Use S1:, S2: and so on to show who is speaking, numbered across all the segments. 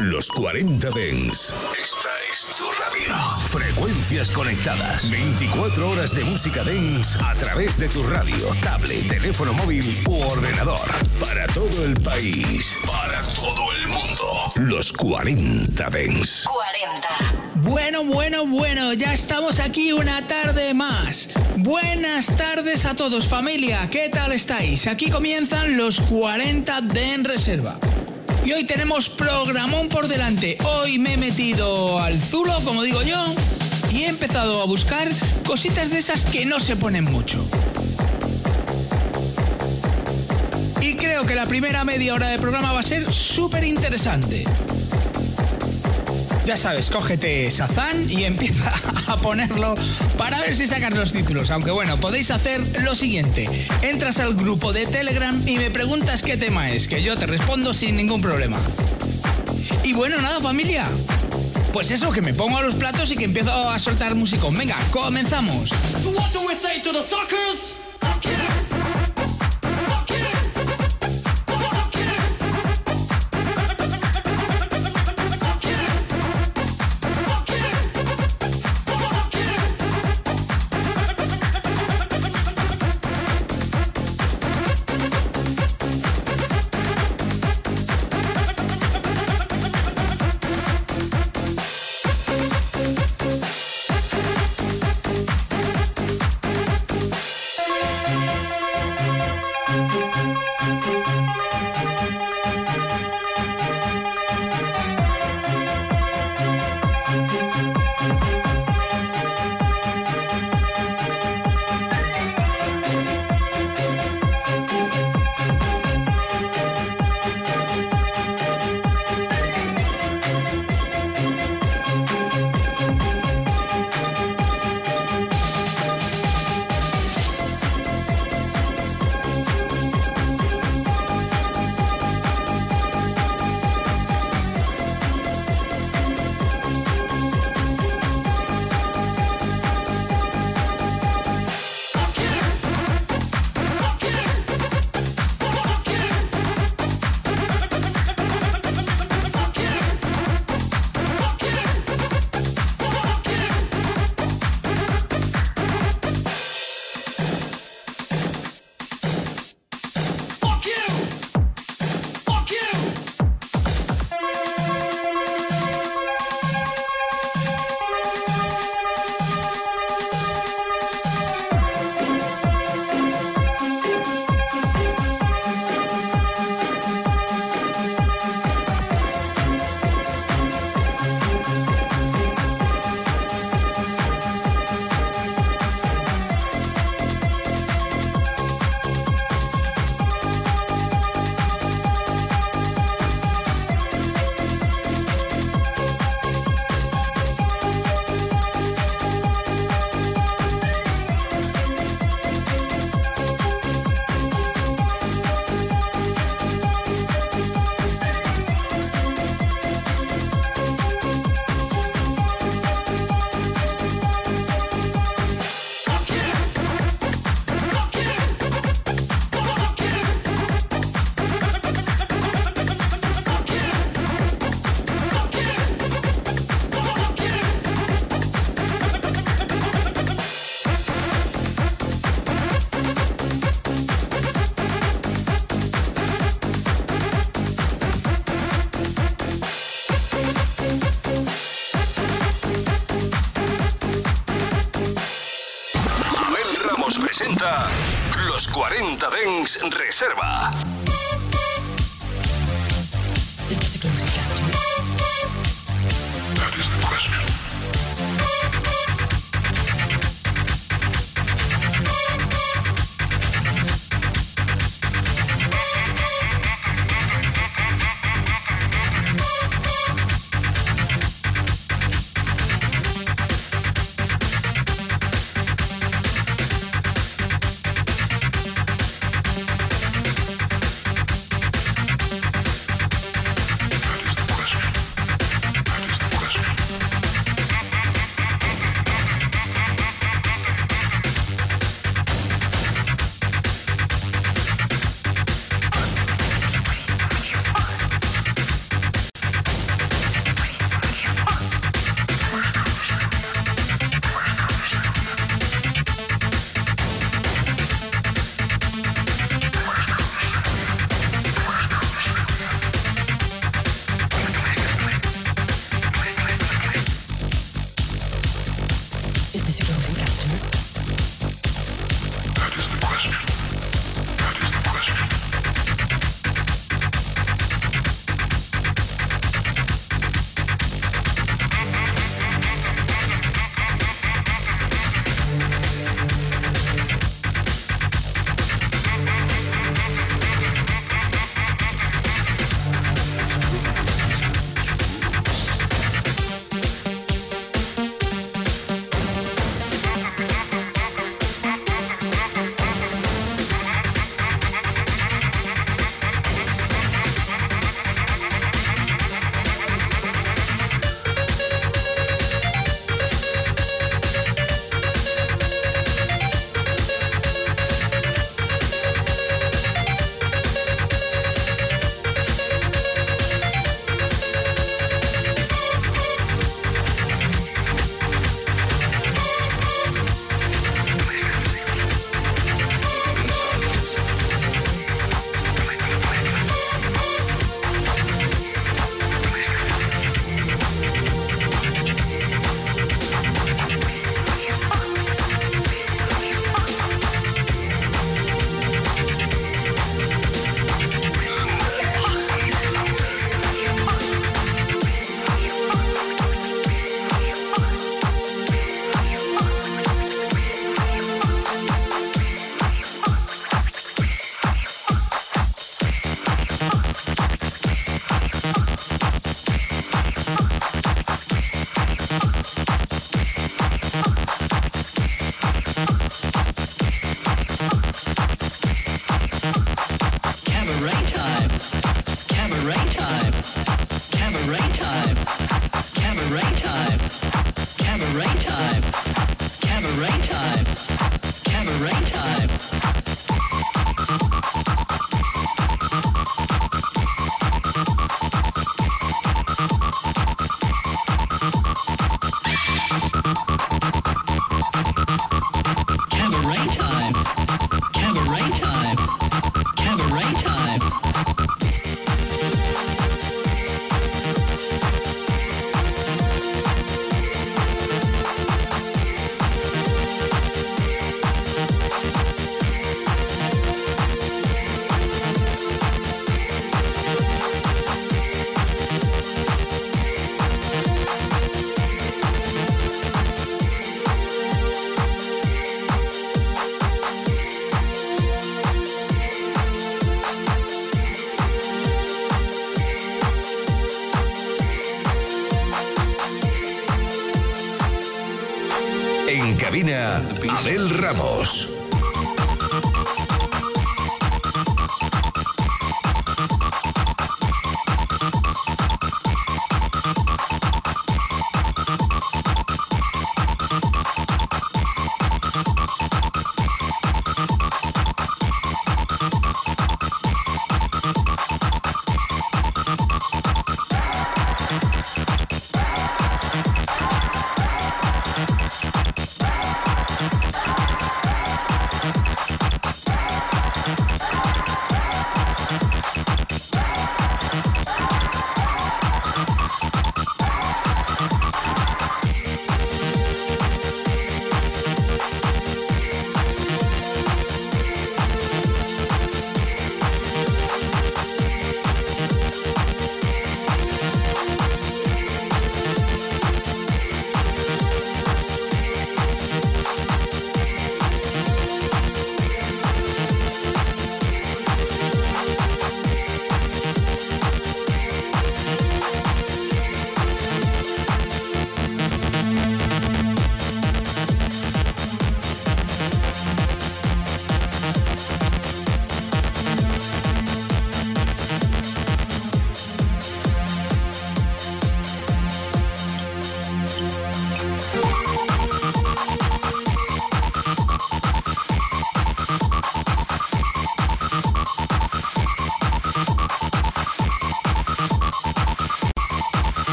S1: Los 40 Dens. Esta es tu radio. Frecuencias conectadas. 24 horas de música Dens a través de tu radio, tablet, teléfono móvil u ordenador. Para todo el país. Para todo el mundo. Los 40 Dens.
S2: 40.
S3: Bueno, bueno, bueno, ya estamos aquí una tarde más. Buenas tardes a todos familia, ¿qué tal estáis? Aquí comienzan los 40 de En Reserva. Y hoy tenemos programón por delante. Hoy me he metido al zulo, como digo yo, y he empezado a buscar cositas de esas que no se ponen mucho. Y creo que la primera media hora de programa va a ser súper interesante. Ya sabes, cógete Sazán y empieza a ponerlo para ver si sacan los títulos. Aunque bueno, podéis hacer lo siguiente. Entras al grupo de Telegram y me preguntas qué tema es, que yo te respondo sin ningún problema. Y bueno, nada familia. Pues eso, que me pongo a los platos y que empiezo a soltar música. Venga, comenzamos.
S1: 40 Dens Reserva.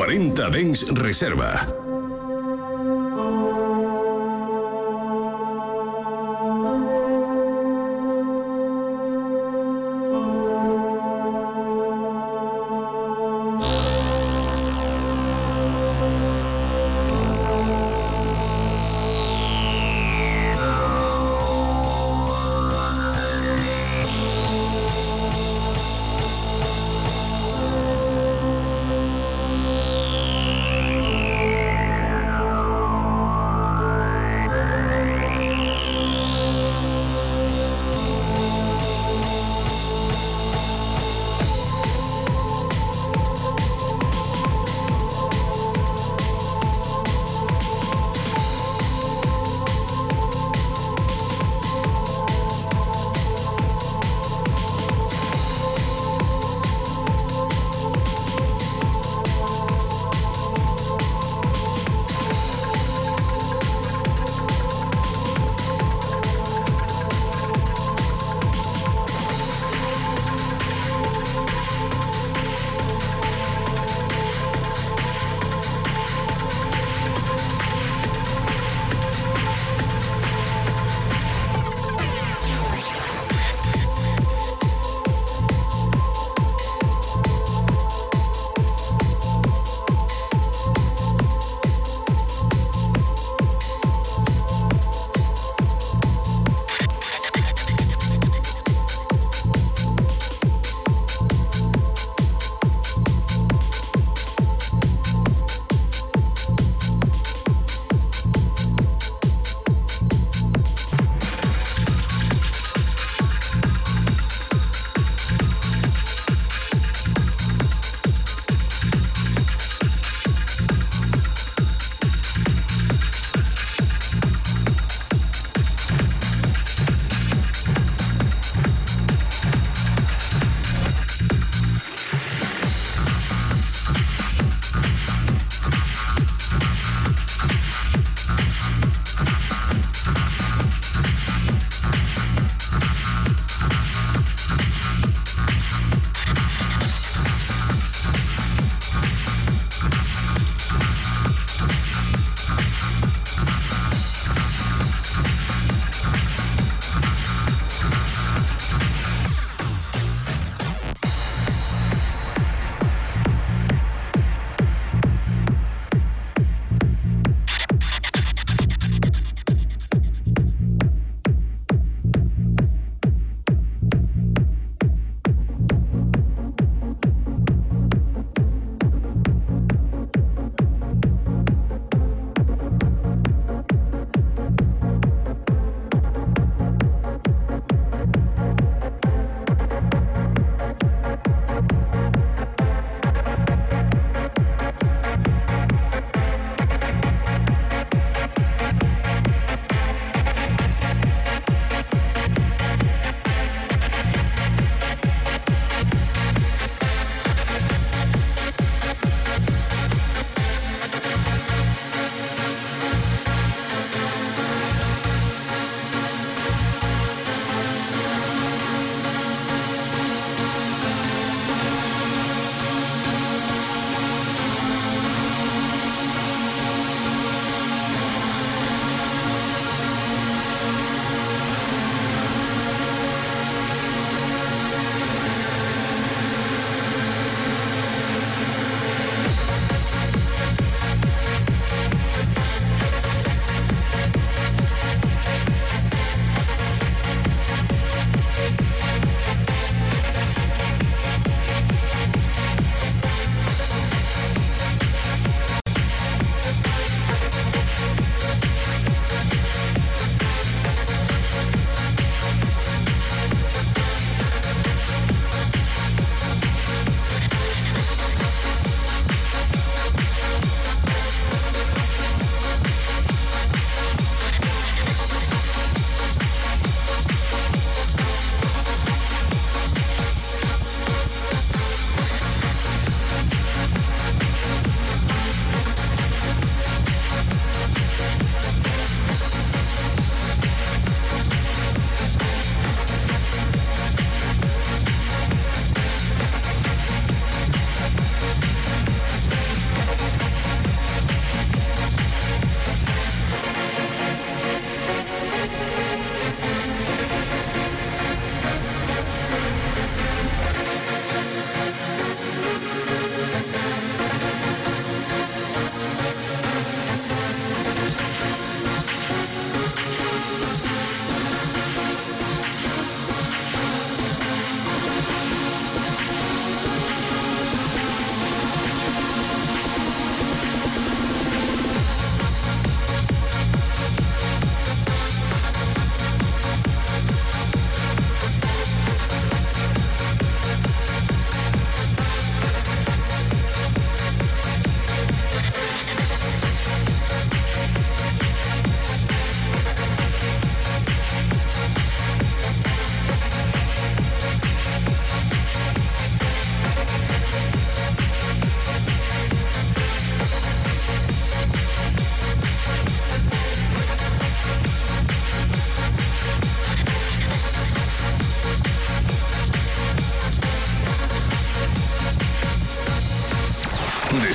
S1: 40 Dens Reserva.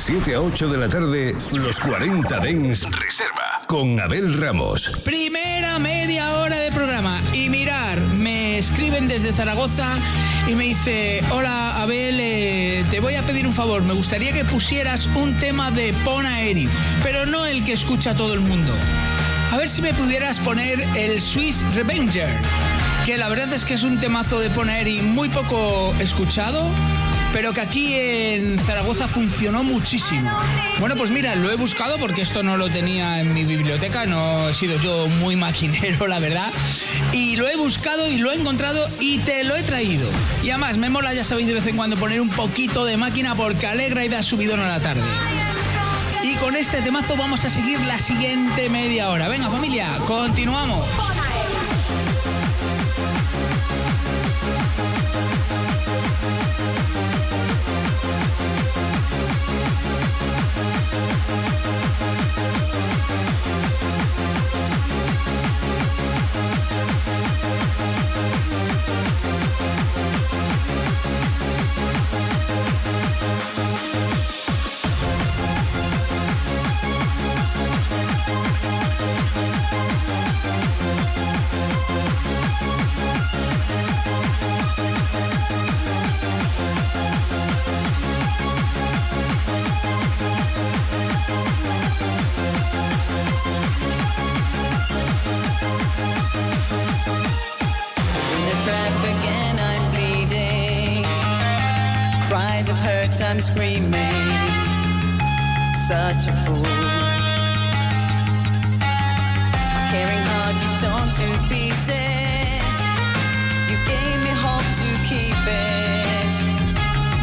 S4: 7 a 8 de la tarde, los 40 Dens Reserva con Abel Ramos.
S3: Primera media hora de programa. Y mirar, me escriben desde Zaragoza y me dice, hola Abel, eh, te voy a pedir un favor, me gustaría que pusieras un tema de Pona Eri, pero no el que escucha todo el mundo. A ver si me pudieras poner el Swiss Revenger, que la verdad es que es un temazo de Pona Eri muy poco escuchado pero que aquí en Zaragoza funcionó muchísimo. Bueno, pues mira, lo he buscado porque esto no lo tenía en mi biblioteca, no he sido yo muy maquinero, la verdad. Y lo he buscado y lo he encontrado y te lo he traído. Y además, me mola, ya sabéis, de vez en cuando poner un poquito de máquina porque alegra y da subidón a la tarde. Y con este temazo vamos a seguir la siguiente media hora. Venga familia, continuamos.
S4: hurt, I'm screaming. Such a fool.
S5: My Caring heart, you've torn to pieces. You gave me hope to keep it.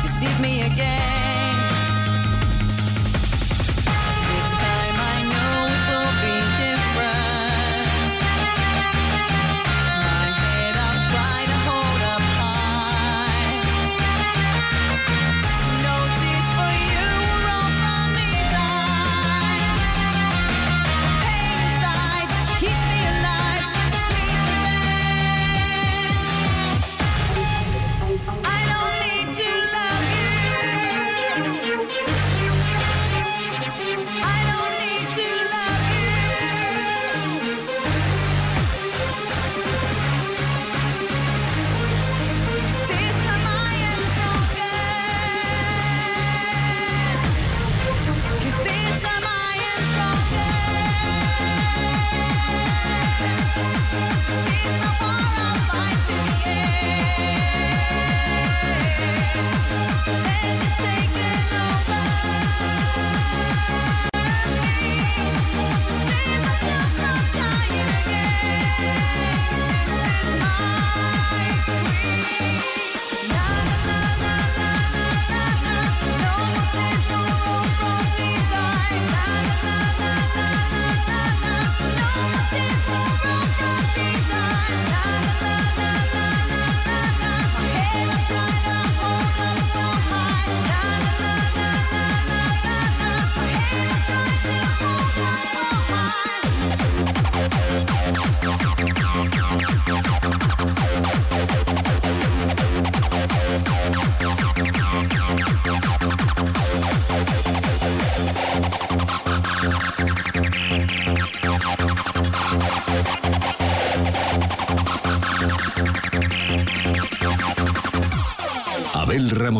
S5: Deceive me again.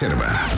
S3: Reserva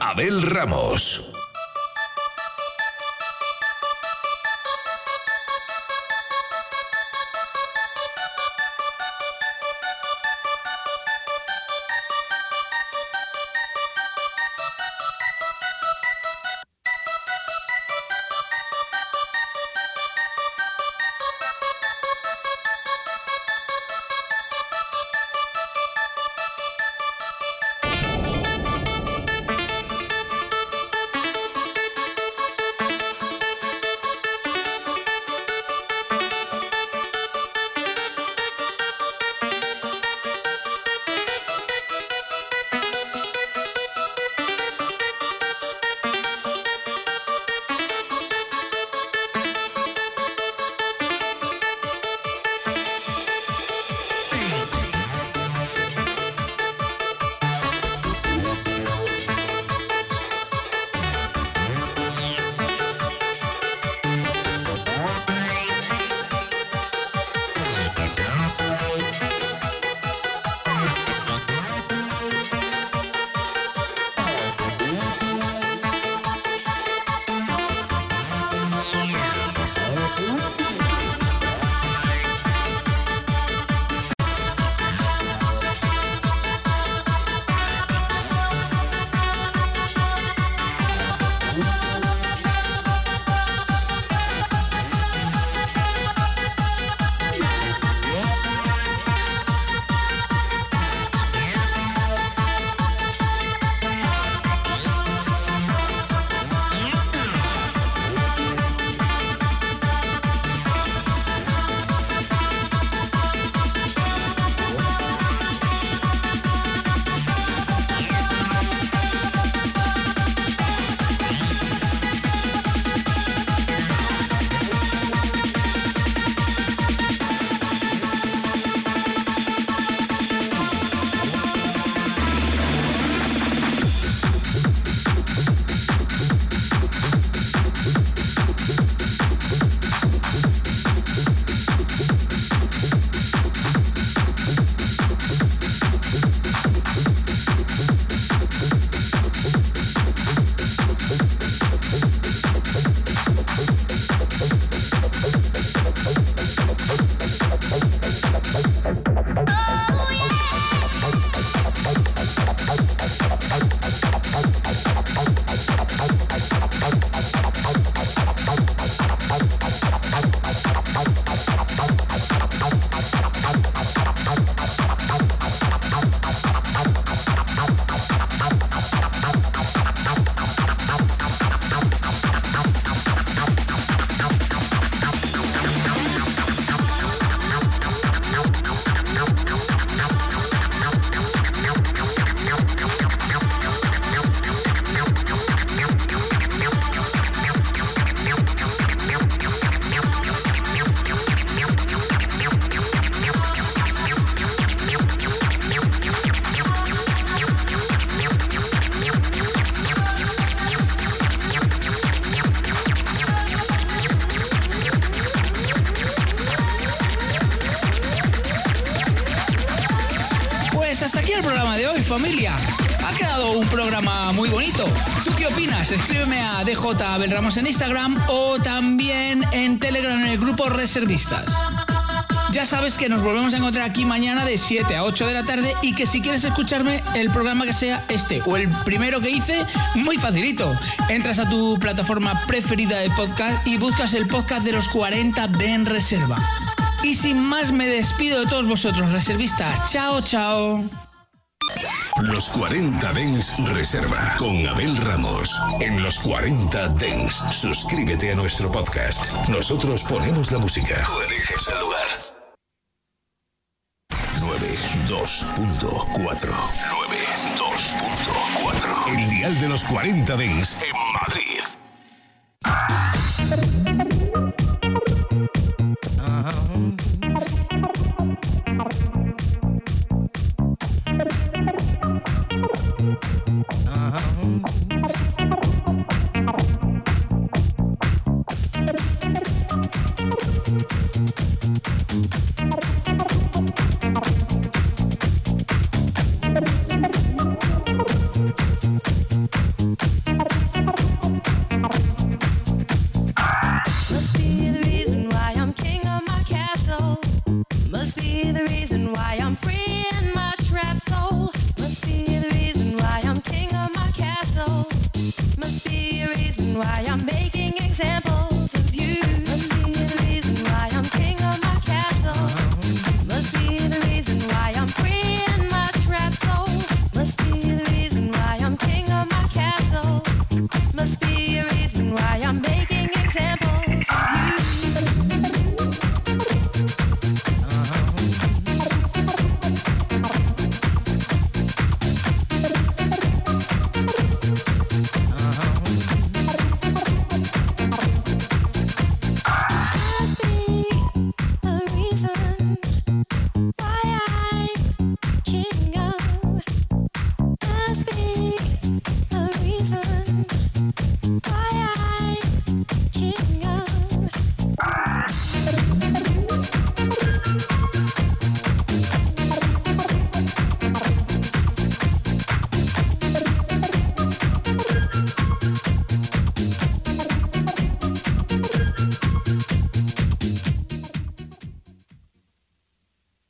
S3: Abel Ramos. Ramos en Instagram o también en Telegram en el grupo Reservistas. Ya sabes que nos volvemos a encontrar aquí mañana de 7 a 8 de la tarde y que si quieres escucharme el programa que sea este o el primero que hice, muy facilito. Entras a tu plataforma preferida de podcast y buscas el podcast de los 40 de En Reserva. Y sin más me despido de todos vosotros, reservistas. Chao, chao.
S1: Los 40 Dens Reserva con Abel Ramos. En los 40 Dens, suscríbete a nuestro podcast. Nosotros ponemos la música. Tú eliges el lugar.